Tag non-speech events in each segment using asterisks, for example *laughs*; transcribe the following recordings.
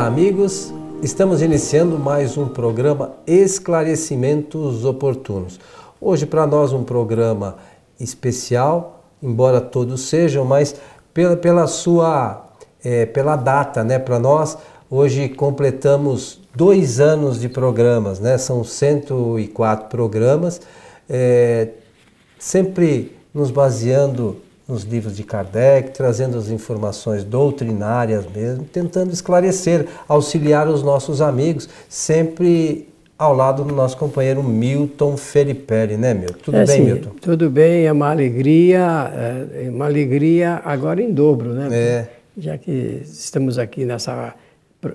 Olá, amigos. Estamos iniciando mais um programa Esclarecimentos Oportunos. Hoje, para nós, um programa especial, embora todos sejam, mas pela, pela sua é, pela data, né? Para nós, hoje completamos dois anos de programas, né? São 104 programas, é, sempre nos baseando nos livros de Kardec, trazendo as informações doutrinárias mesmo, tentando esclarecer, auxiliar os nossos amigos, sempre ao lado do nosso companheiro Milton Felipe, né, Milton? Tudo é, bem, sim, Milton? Tudo bem, é uma alegria, é uma alegria agora em dobro, né? É. Já que estamos aqui nessa,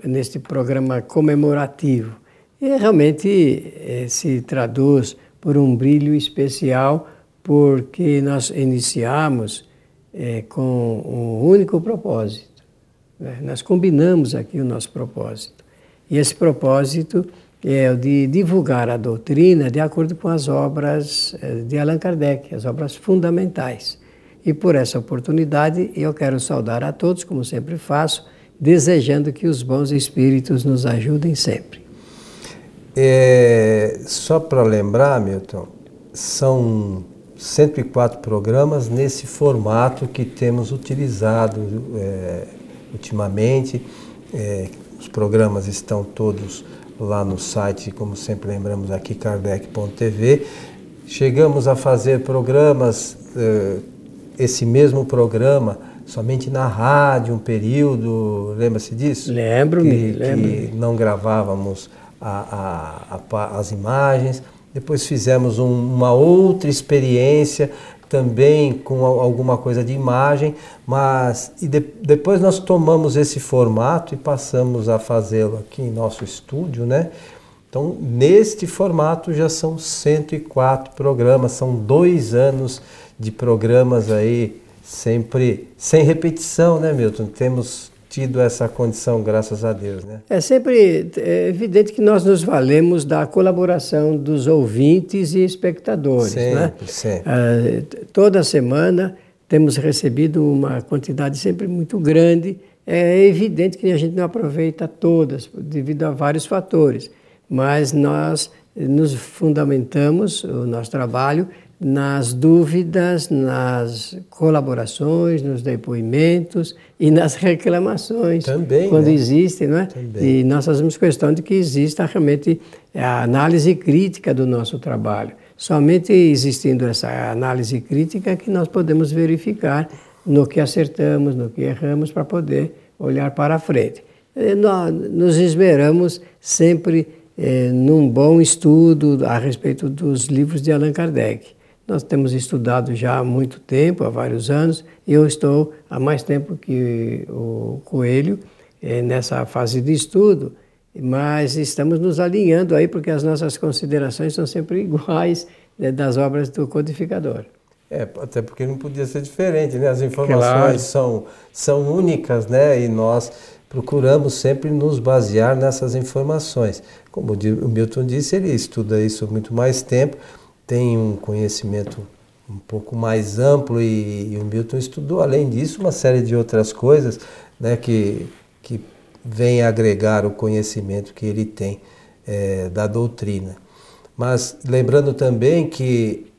neste programa comemorativo. E realmente é, se traduz por um brilho especial porque nós iniciamos é, com um único propósito. Né? Nós combinamos aqui o nosso propósito. E esse propósito é o de divulgar a doutrina de acordo com as obras é, de Allan Kardec, as obras fundamentais. E por essa oportunidade eu quero saudar a todos, como sempre faço, desejando que os bons espíritos nos ajudem sempre. É, só para lembrar, Milton, são 104 programas nesse formato que temos utilizado é, ultimamente. É, os programas estão todos lá no site, como sempre lembramos aqui, kardec.tv. Chegamos a fazer programas, é, esse mesmo programa, somente na rádio, um período, lembra-se disso? Lembro-me, lembro Que não gravávamos a, a, a, as imagens depois fizemos um, uma outra experiência também com alguma coisa de imagem, mas e de, depois nós tomamos esse formato e passamos a fazê-lo aqui em nosso estúdio, né? Então, neste formato já são 104 programas, são dois anos de programas aí, sempre sem repetição, né, Milton? Temos tido essa condição, graças a Deus. Né? É sempre é evidente que nós nos valemos da colaboração dos ouvintes e espectadores. Sempre, né? sempre. Ah, toda semana temos recebido uma quantidade sempre muito grande. É evidente que a gente não aproveita todas, devido a vários fatores, mas nós nos fundamentamos, o nosso trabalho, nas dúvidas, nas colaborações, nos depoimentos e nas *laughs* reclamações. Também. Quando né? existem, não é? Também. E nós fazemos questão de que exista realmente a análise crítica do nosso trabalho. Somente existindo essa análise crítica que nós podemos verificar no que acertamos, no que erramos, para poder olhar para frente. E nós nos esmeramos sempre eh, num bom estudo a respeito dos livros de Allan Kardec. Nós temos estudado já há muito tempo, há vários anos, e eu estou há mais tempo que o Coelho é, nessa fase de estudo, mas estamos nos alinhando aí porque as nossas considerações são sempre *laughs* iguais né, das obras do codificador. É, até porque não podia ser diferente, né? As informações claro. são, são únicas, né? E nós procuramos sempre nos basear nessas informações. Como o Milton disse, ele estuda isso há muito mais tempo, tem um conhecimento um pouco mais amplo e, e, o Milton estudou, além disso, uma série de outras coisas né, que, que vem agregar o conhecimento que ele tem é, da doutrina. Mas lembrando também que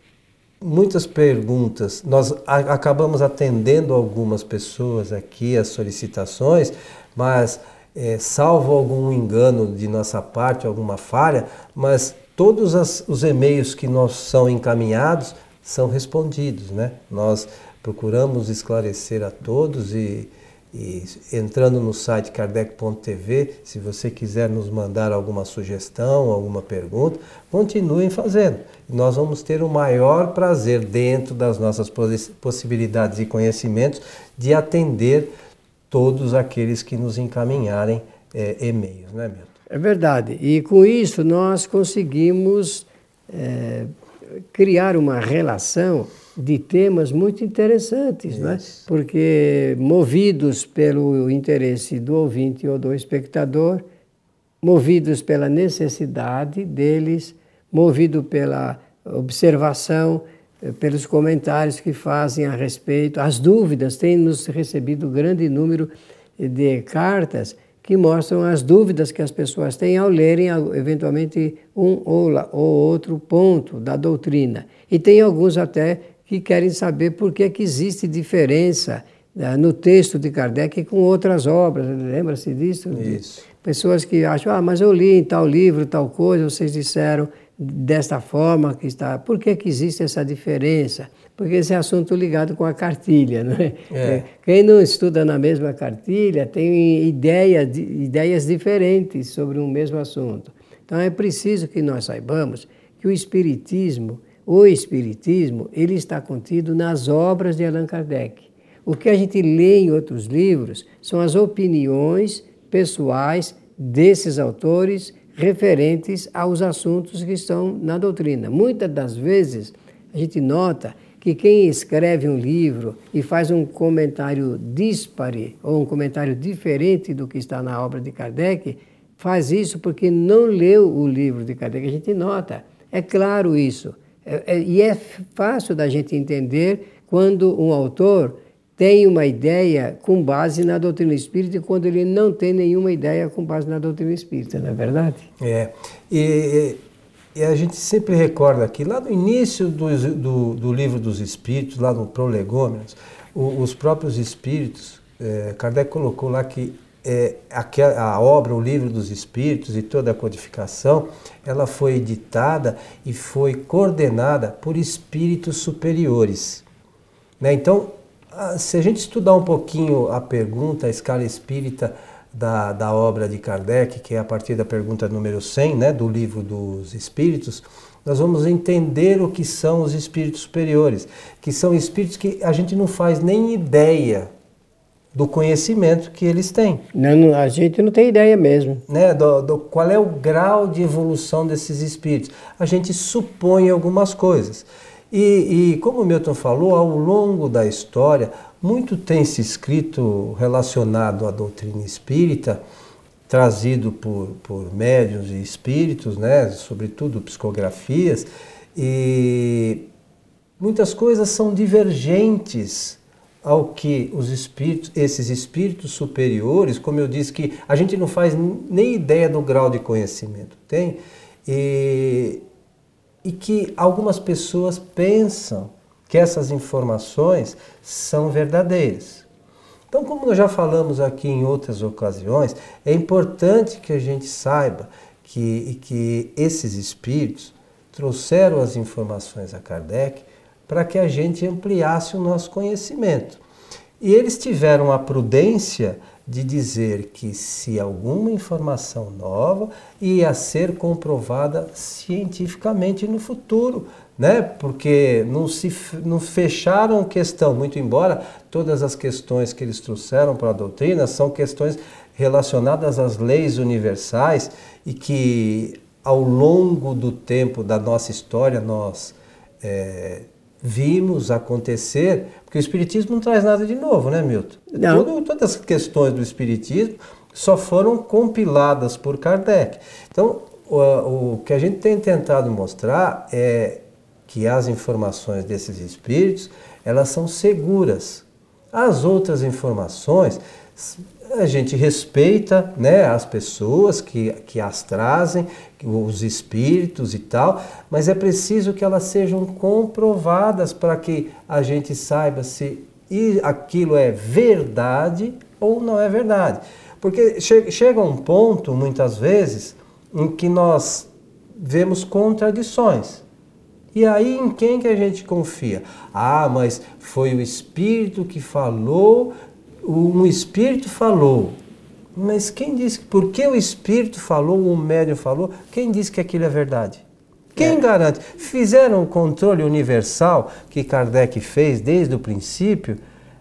muitas perguntas, nós a, acabamos atendendo algumas pessoas aqui, as solicitações, mas é, salvo algum engano de nossa parte, alguma falha, mas todos as, os e-mails que nós são encaminhados são respondidos, né? Nós procuramos esclarecer a todos e, e entrando no site kardec.tv, se você quiser nos mandar alguma sugestão, alguma pergunta, continuem fazendo. Nós vamos ter o maior prazer dentro das nossas possibilidades e conhecimentos de atender todos aqueles que nos encaminharem é, e-mails, né, Milton? É verdade. E com isso nós conseguimos é, criar uma relação de temas muito interessantes, né? porque movidos pelo interesse do ouvinte ou do espectador, movidos pela necessidade deles, movido pela observação, pelos comentários que fazem a respeito, as dúvidas, tem nos recebido grande número de cartas que mostram as dúvidas que as pessoas têm ao lerem, eventualmente, um ou, outro ponto da doutrina. E tem alguns até que querem saber por que, que existe diferença né, no texto de Kardec com outras obras. Lembra-se disso? Isso. Pessoas que acham, ah, mas eu li em tal livro, tal coisa, vocês disseram desta forma que está. Por que, que existe essa diferença? Porque esse é assunto ligado com a cartilha. Né? É. Quem não estuda na mesma cartilha tem ideia, ideias diferentes sobre um mesmo assunto. Então é preciso que nós saibamos que o Espiritismo, o Espiritismo, ele está contido nas obras de Allan Kardec. O que a gente lê em outros livros são as opiniões pessoais desses autores referentes aos assuntos que estão na doutrina. Muitas das vezes a gente nota que quem escreve um livro e faz um comentário dispare ou um comentário diferente do que está na obra de Kardec, faz isso porque não leu o livro de Kardec. A gente nota, é claro isso. É, é, e é fácil da gente entender quando um autor tem uma ideia com base na doutrina espírita quando ele não tem nenhuma ideia com base na doutrina espírita, não é verdade? É. E, e a gente sempre recorda que lá no início do, do, do livro dos Espíritos, lá no Prolegômenos, os próprios Espíritos, é, Kardec colocou lá que é, a, a obra, o livro dos Espíritos e toda a codificação, ela foi editada e foi coordenada por espíritos superiores. Né? Então, se a gente estudar um pouquinho a pergunta, a escala espírita da, da obra de Kardec, que é a partir da pergunta número 100, né, do livro dos Espíritos, nós vamos entender o que são os espíritos superiores, que são espíritos que a gente não faz nem ideia do conhecimento que eles têm. Não, a gente não tem ideia mesmo. Né, do, do, qual é o grau de evolução desses espíritos? A gente supõe algumas coisas. E, e, como o Milton falou, ao longo da história, muito tem se escrito relacionado à doutrina espírita, trazido por, por médiuns e espíritos, né, sobretudo psicografias, e muitas coisas são divergentes ao que os espíritos, esses espíritos superiores, como eu disse que a gente não faz nem ideia do grau de conhecimento, tem? E, e que algumas pessoas pensam que essas informações são verdadeiras. Então, como nós já falamos aqui em outras ocasiões, é importante que a gente saiba que, que esses espíritos trouxeram as informações a Kardec para que a gente ampliasse o nosso conhecimento. E eles tiveram a prudência de dizer que se alguma informação nova ia ser comprovada cientificamente no futuro, né? Porque não se não fecharam questão, muito embora todas as questões que eles trouxeram para a doutrina são questões relacionadas às leis universais e que ao longo do tempo da nossa história nós é, vimos acontecer, porque o Espiritismo não traz nada de novo, né, Milton? Não. Tudo, todas as questões do Espiritismo só foram compiladas por Kardec. Então, o, o que a gente tem tentado mostrar é que as informações desses espíritos, elas são seguras. As outras informações a gente respeita né, as pessoas que, que as trazem, os espíritos e tal, mas é preciso que elas sejam comprovadas para que a gente saiba se aquilo é verdade ou não é verdade. Porque che chega um ponto, muitas vezes, em que nós vemos contradições. E aí em quem que a gente confia? Ah, mas foi o Espírito que falou um espírito falou. Mas quem disse, porque o espírito falou, o médium falou, quem disse que aquilo é verdade? Quem é. garante? Fizeram o controle universal que Kardec fez desde o princípio.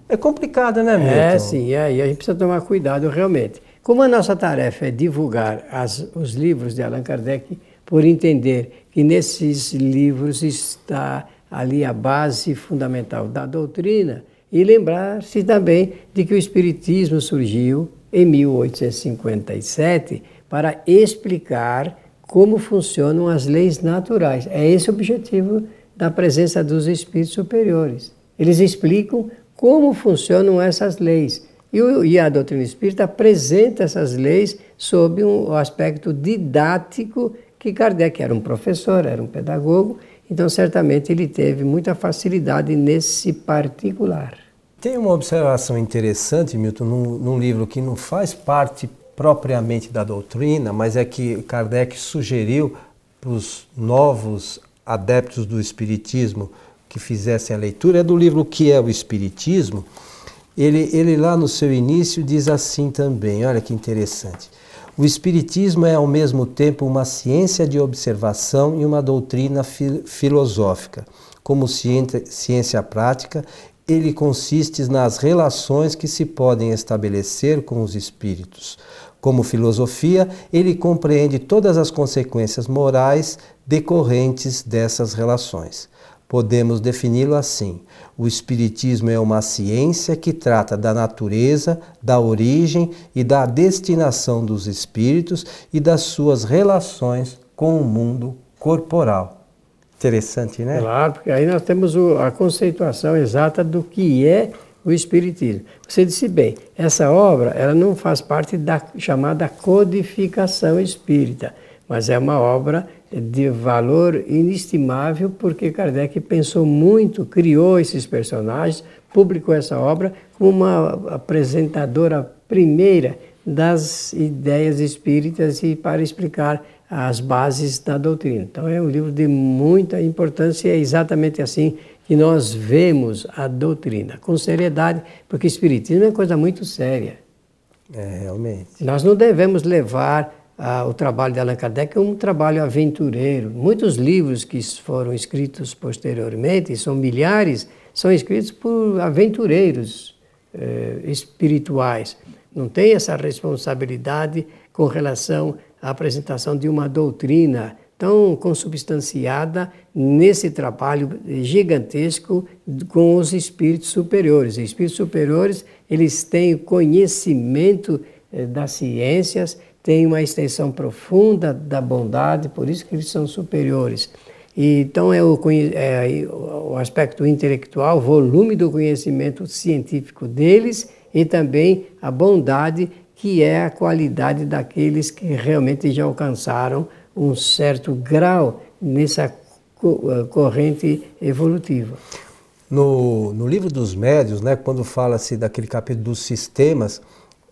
É complicado, né, Milton? É, sim, é, e a gente precisa tomar cuidado realmente. Como a nossa tarefa é divulgar as, os livros de Allan Kardec, por entender que nesses livros está ali a base fundamental da doutrina, e lembrar-se também de que o Espiritismo surgiu em 1857 para explicar como funcionam as leis naturais. É esse o objetivo da presença dos espíritos superiores. Eles explicam como funcionam essas leis. E, o, a doutrina espírita apresenta essas leis sob um aspecto didático que Kardec era um professor, era um pedagogo, então certamente ele teve muita facilidade nesse particular. Tem uma observação interessante, Milton, num, num livro que não faz parte propriamente da doutrina, mas é que Kardec sugeriu para os novos adeptos do Espiritismo que fizessem a leitura, é do livro O que é o Espiritismo. Ele, ele lá no seu início diz assim também, olha que interessante. O Espiritismo é ao mesmo tempo uma ciência de observação e uma doutrina fi filosófica. Como ciência, ciência prática, ele consiste nas relações que se podem estabelecer com os espíritos. Como filosofia, ele compreende todas as consequências morais decorrentes dessas relações. Podemos defini-lo assim: o Espiritismo é uma ciência que trata da natureza, da origem e da destinação dos espíritos e das suas relações com o mundo corporal. Interessante, né? Claro, porque aí nós temos a conceituação exata do que é o Espiritismo. Você disse bem, essa obra ela não faz parte da chamada codificação espírita, mas é uma obra de valor inestimável porque Kardec pensou muito, criou esses personagens, publicou essa obra como uma apresentadora primeira das ideias espíritas e para explicar as bases da doutrina. Então é um livro de muita importância e é exatamente assim que nós vemos a doutrina, com seriedade, porque o Espiritismo é uma coisa muito séria. É, realmente. Nós não devemos levar ah, o trabalho de Allan Kardec como um trabalho aventureiro. Muitos livros que foram escritos posteriormente, são milhares, são escritos por aventureiros eh, espirituais. Não tem essa responsabilidade com relação à apresentação de uma doutrina tão consubstanciada nesse trabalho gigantesco com os espíritos superiores. Os espíritos superiores, eles têm conhecimento eh, das ciências, têm uma extensão profunda da bondade, por isso que eles são superiores. Então é o, é o aspecto intelectual, o volume do conhecimento científico deles e também a bondade que é a qualidade daqueles que realmente já alcançaram um certo grau nessa eh, corrente evolutiva. No, no livro dos médios, né, quando fala-se daquele capítulo dos sistemas,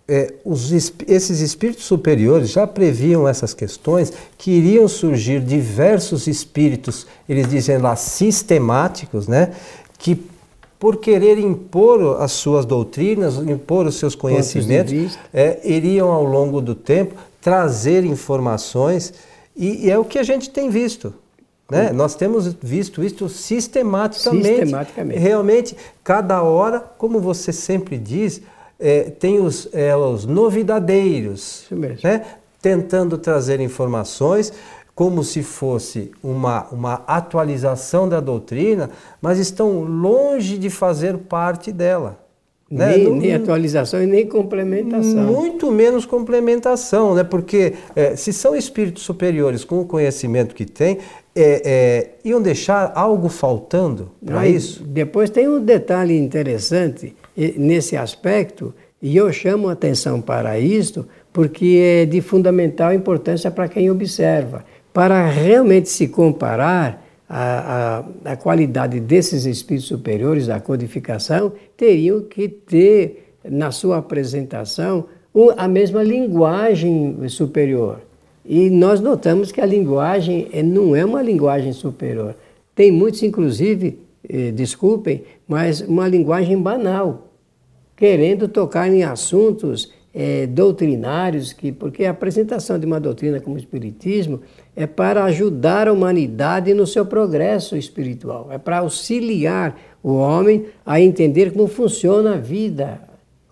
é, os, esses espíritos superiores já previam essas questões que iriam surgir diversos espíritos, eles dizem lá sistemáticos, né, que por querer impor as suas doutrinas, impor os seus conhecimentos, é, iriam ao longo do tempo trazer informações e, e é o que a gente tem visto. Né? Nós temos visto isso sistematicamente. Sistematicamente. Realmente, cada hora, como você sempre diz, é, tem os, é, os novidadeiros, né? tentando trazer informações como se fosse uma, uma atualização da doutrina, mas estão longe de fazer parte dela. Né? Nem, nem, atualização e nem complementação. Muito menos complementação, né? porque é, se são espíritos superiores com o conhecimento que têm, é, é, iam deixar algo faltando para isso? Depois tem um detalhe interessante nesse aspecto, e eu chamo a atenção para isto, porque é de fundamental importância para quem observa. Para realmente se comparar, a, a, a qualidade desses espíritos superiores, da codificação, teriam que ter na sua apresentação a mesma linguagem superior. E nós notamos que a linguagem é, não é uma linguagem superior. Tem muitos, inclusive, eh, desculpem, mas uma linguagem banal, querendo tocar em assuntos é, doutrinários, que, porque a apresentação de uma doutrina como o Espiritismo é para ajudar a humanidade no seu progresso espiritual, é para auxiliar o homem a entender como funciona a vida,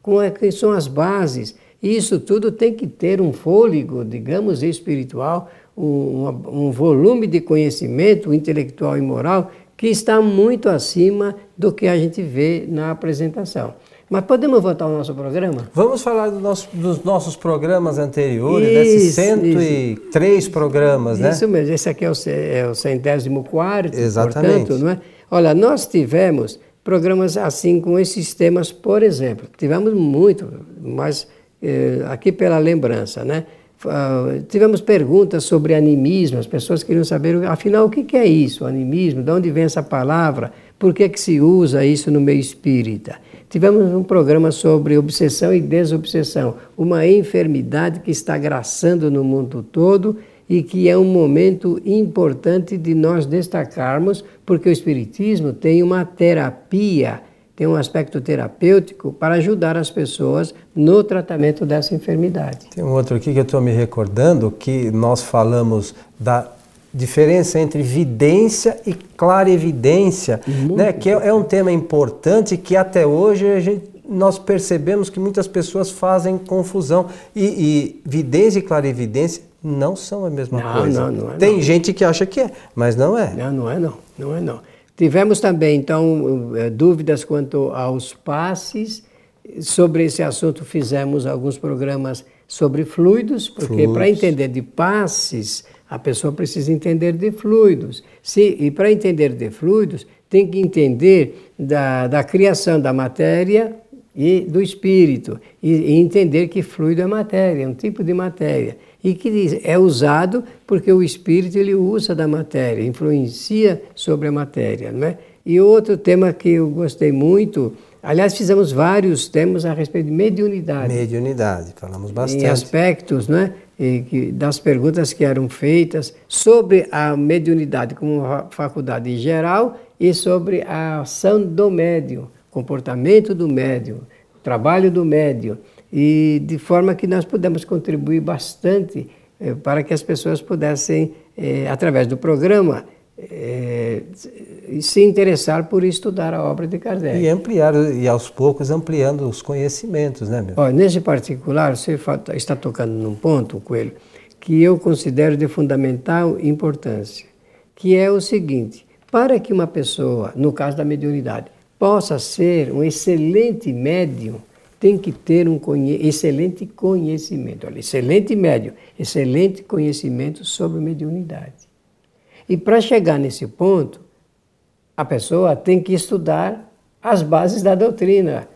como é que são as bases. E isso tudo tem que ter um fôlego, digamos, espiritual, um, um volume de conhecimento intelectual e moral que está muito acima do que a gente vê na apresentação. Mas podemos voltar ao nosso programa? Vamos falar do nosso, dos nossos programas anteriores, isso, desses 103 isso. programas, né? Isso mesmo, esse aqui é o, é o centésimo quarto, Exatamente. Portanto, não é? Olha, nós tivemos programas assim com esses temas, por exemplo. Tivemos muito, mas eh, aqui pela lembrança, né? Uh, tivemos perguntas sobre animismo, as pessoas queriam saber, afinal, o que é isso, animismo, de onde vem essa palavra, por que, que se usa isso no meio espírita. Tivemos um programa sobre obsessão e desobsessão, uma enfermidade que está graçando no mundo todo e que é um momento importante de nós destacarmos, porque o Espiritismo tem uma terapia, tem um aspecto terapêutico para ajudar as pessoas no tratamento dessa enfermidade. Tem um outro aqui que eu estou me recordando, que nós falamos da diferença entre vidência e clarevidência, né? que é, é, um tema importante que até hoje a gente, nós percebemos que muitas pessoas fazem confusão. E, e vidência e clarevidência não são a mesma não, coisa. Não, não é, Tem não. gente que acha que é, mas não é. Não, não é não, não é não. Tivemos também, então, eh, dúvidas quanto aos passes. Sobre esse assunto fizemos alguns programas sobre fluidos, porque para entender de passes, a pessoa precisa entender de fluidos. Se, e para entender de fluidos, tem que entender da, da criação da matéria e do espírito, e, e entender que fluido é matéria, é um tipo de matéria e que é usado porque o espírito ele usa da matéria, influencia sobre a matéria, não é? E outro tema que eu gostei muito, aliás, fizemos vários temas a respeito de mediunidade. Mediunidade, falamos bastante. Em aspectos, é? E que, das perguntas que eram feitas sobre a mediunidade como faculdade em geral e sobre a ação do médium, comportamento do médium, trabalho do médium e de forma que nós pudemos contribuir bastante eh, para que as pessoas pudessem, eh, através do programa, eh, se interessar por estudar a obra de Kardec. E ampliar, e aos poucos ampliando os conhecimentos, né, meu? Olha, nesse particular, você está tocando num ponto, Coelho, que eu considero de fundamental importância, que é o seguinte, para que uma pessoa, no caso da mediunidade, possa ser um excelente médium, tem que ter um conhe excelente conhecimento, olha, excelente médio, excelente conhecimento sobre mediunidade. E para chegar nesse ponto, a pessoa tem que estudar as bases da doutrina,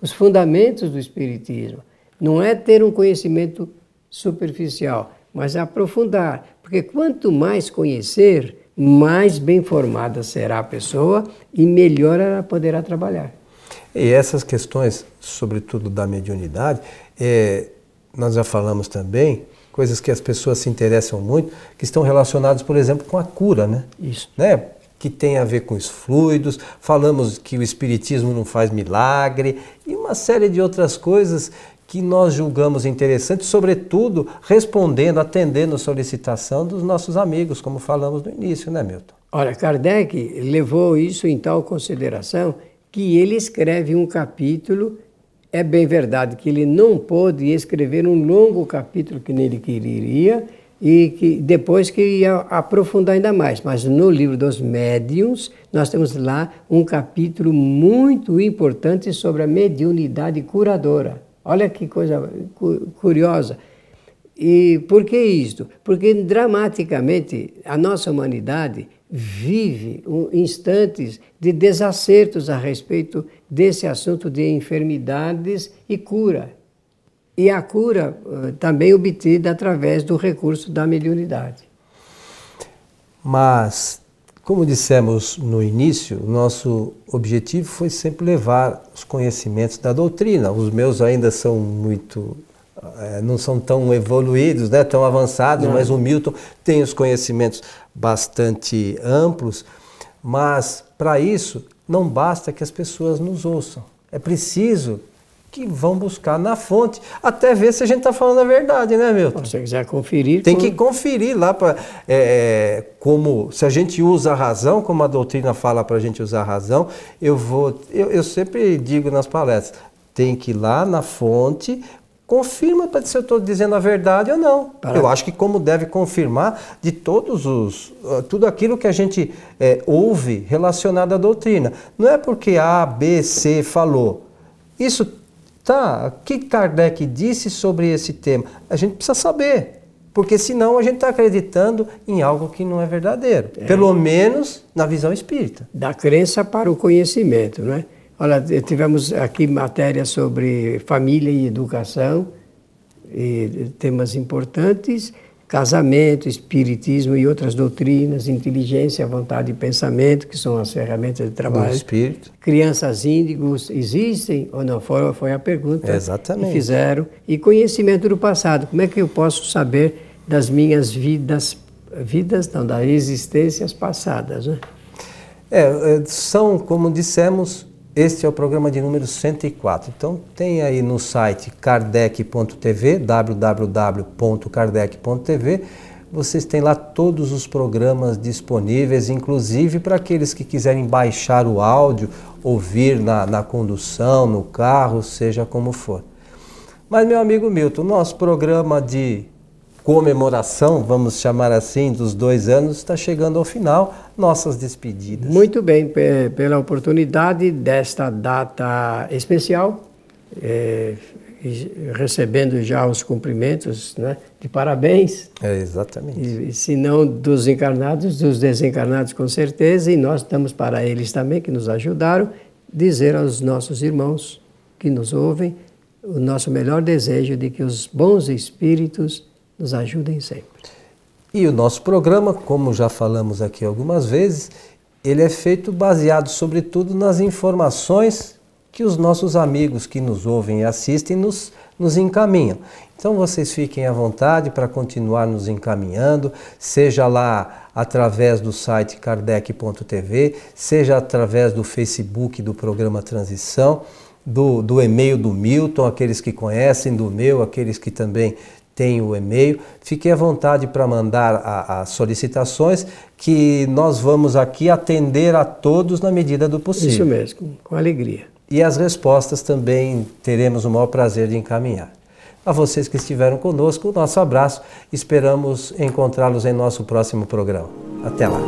os fundamentos do Espiritismo. Não é ter um conhecimento superficial, mas aprofundar. Porque quanto mais conhecer, mais bem formada será a pessoa e melhor ela poderá trabalhar. E essas questões, sobretudo da mediunidade, é, nós já falamos também, coisas que as pessoas se interessam muito, que estão relacionadas, por exemplo, com a cura, né? Isso. Né? Que tem a ver com os fluidos, falamos que o Espiritismo não faz milagre, e uma série de outras coisas que nós julgamos interessantes, sobretudo respondendo, atendendo a solicitação dos nossos amigos, como falamos no início, né, Milton? Olha, Kardec levou isso em tal consideração que ele escreve um capítulo. É bem verdade que ele não pôde escrever um longo capítulo que nele queria e que depois que ia aprofundar ainda mais. Mas no livro dos médiuns, nós temos lá um capítulo muito importante sobre a mediunidade curadora. Olha que coisa curiosa. E por que isto? Porque dramaticamente a nossa humanidade vive instantes de desacertos a respeito desse assunto de enfermidades e cura. E a cura uh, também obtida através do recurso da mediunidade. Mas, como dissemos no início, nosso objetivo foi sempre levar os conhecimentos da doutrina. Os meus ainda são muito é, não são tão evoluídos, né, tão avançados, não. mas o Milton tem os conhecimentos bastante amplos. Mas para isso não basta que as pessoas nos ouçam. É preciso que vão buscar na fonte, até ver se a gente está falando a verdade, né, Milton? Se você quiser conferir. Tem que conferir lá para é, é, como se a gente usa a razão, como a doutrina fala para a gente usar a razão. Eu vou, eu, eu sempre digo nas palestras, tem que ir lá na fonte confirma para se eu estou dizendo a verdade ou não. Eu acho que como deve confirmar de todos os ah, tudo aquilo que a gente é, ouve relacionado à doutrina. Não é porque A, B, C falou. Isso tá. O que Kardec disse sobre esse tema? A gente precisa saber. Porque senão a gente está acreditando em algo que não é verdadeiro. É. Pelo menos na visão espírita. Da crença para o conhecimento, não é? Olha, tivemos aqui matéria sobre família e educação, e temas importantes casamento, espiritismo e outras doutrinas, inteligência, vontade e pensamento, que são as ferramentas de trabalho. O espírito. Crianças índigos existem ou não? Foi, foi a pergunta Exatamente. que fizeram. E conhecimento do passado. Como é que eu posso saber das minhas vidas, vidas não, das existências passadas, né? É, é são, como dissemos, este é o programa de número 104. Então tem aí no site kardec.tv, www.kardec.tv, vocês têm lá todos os programas disponíveis, inclusive para aqueles que quiserem baixar o áudio, ouvir na, na condução, no carro, seja como for. Mas, meu amigo Milton, nosso programa de comemoração, vamos chamar assim, dos dois anos, está chegando ao final. Nossas despedidas. Muito bem, pela oportunidade desta data especial, é, recebendo já os cumprimentos né, de parabéns. É, exatamente. E, se não dos encarnados, dos desencarnados com certeza, e nós estamos para eles também, que nos ajudaram, dizer aos nossos irmãos que nos ouvem o nosso melhor desejo de que os bons espíritos nos ajudem sempre. E o nosso programa, como já falamos aqui algumas vezes, ele é feito baseado sobretudo nas informações que os nossos amigos que nos ouvem e assistem nos, nos encaminham. Então vocês fiquem à vontade para continuar nos encaminhando, seja lá através do site kardec.tv, seja através do Facebook do programa Transição, do, do e-mail do Milton, aqueles que conhecem, do meu, aqueles que também tem o e-mail. Fique à vontade para mandar as solicitações, que nós vamos aqui atender a todos na medida do possível. Isso mesmo, com alegria. E as respostas também teremos o maior prazer de encaminhar. A vocês que estiveram conosco, nosso abraço. Esperamos encontrá-los em nosso próximo programa. Até lá.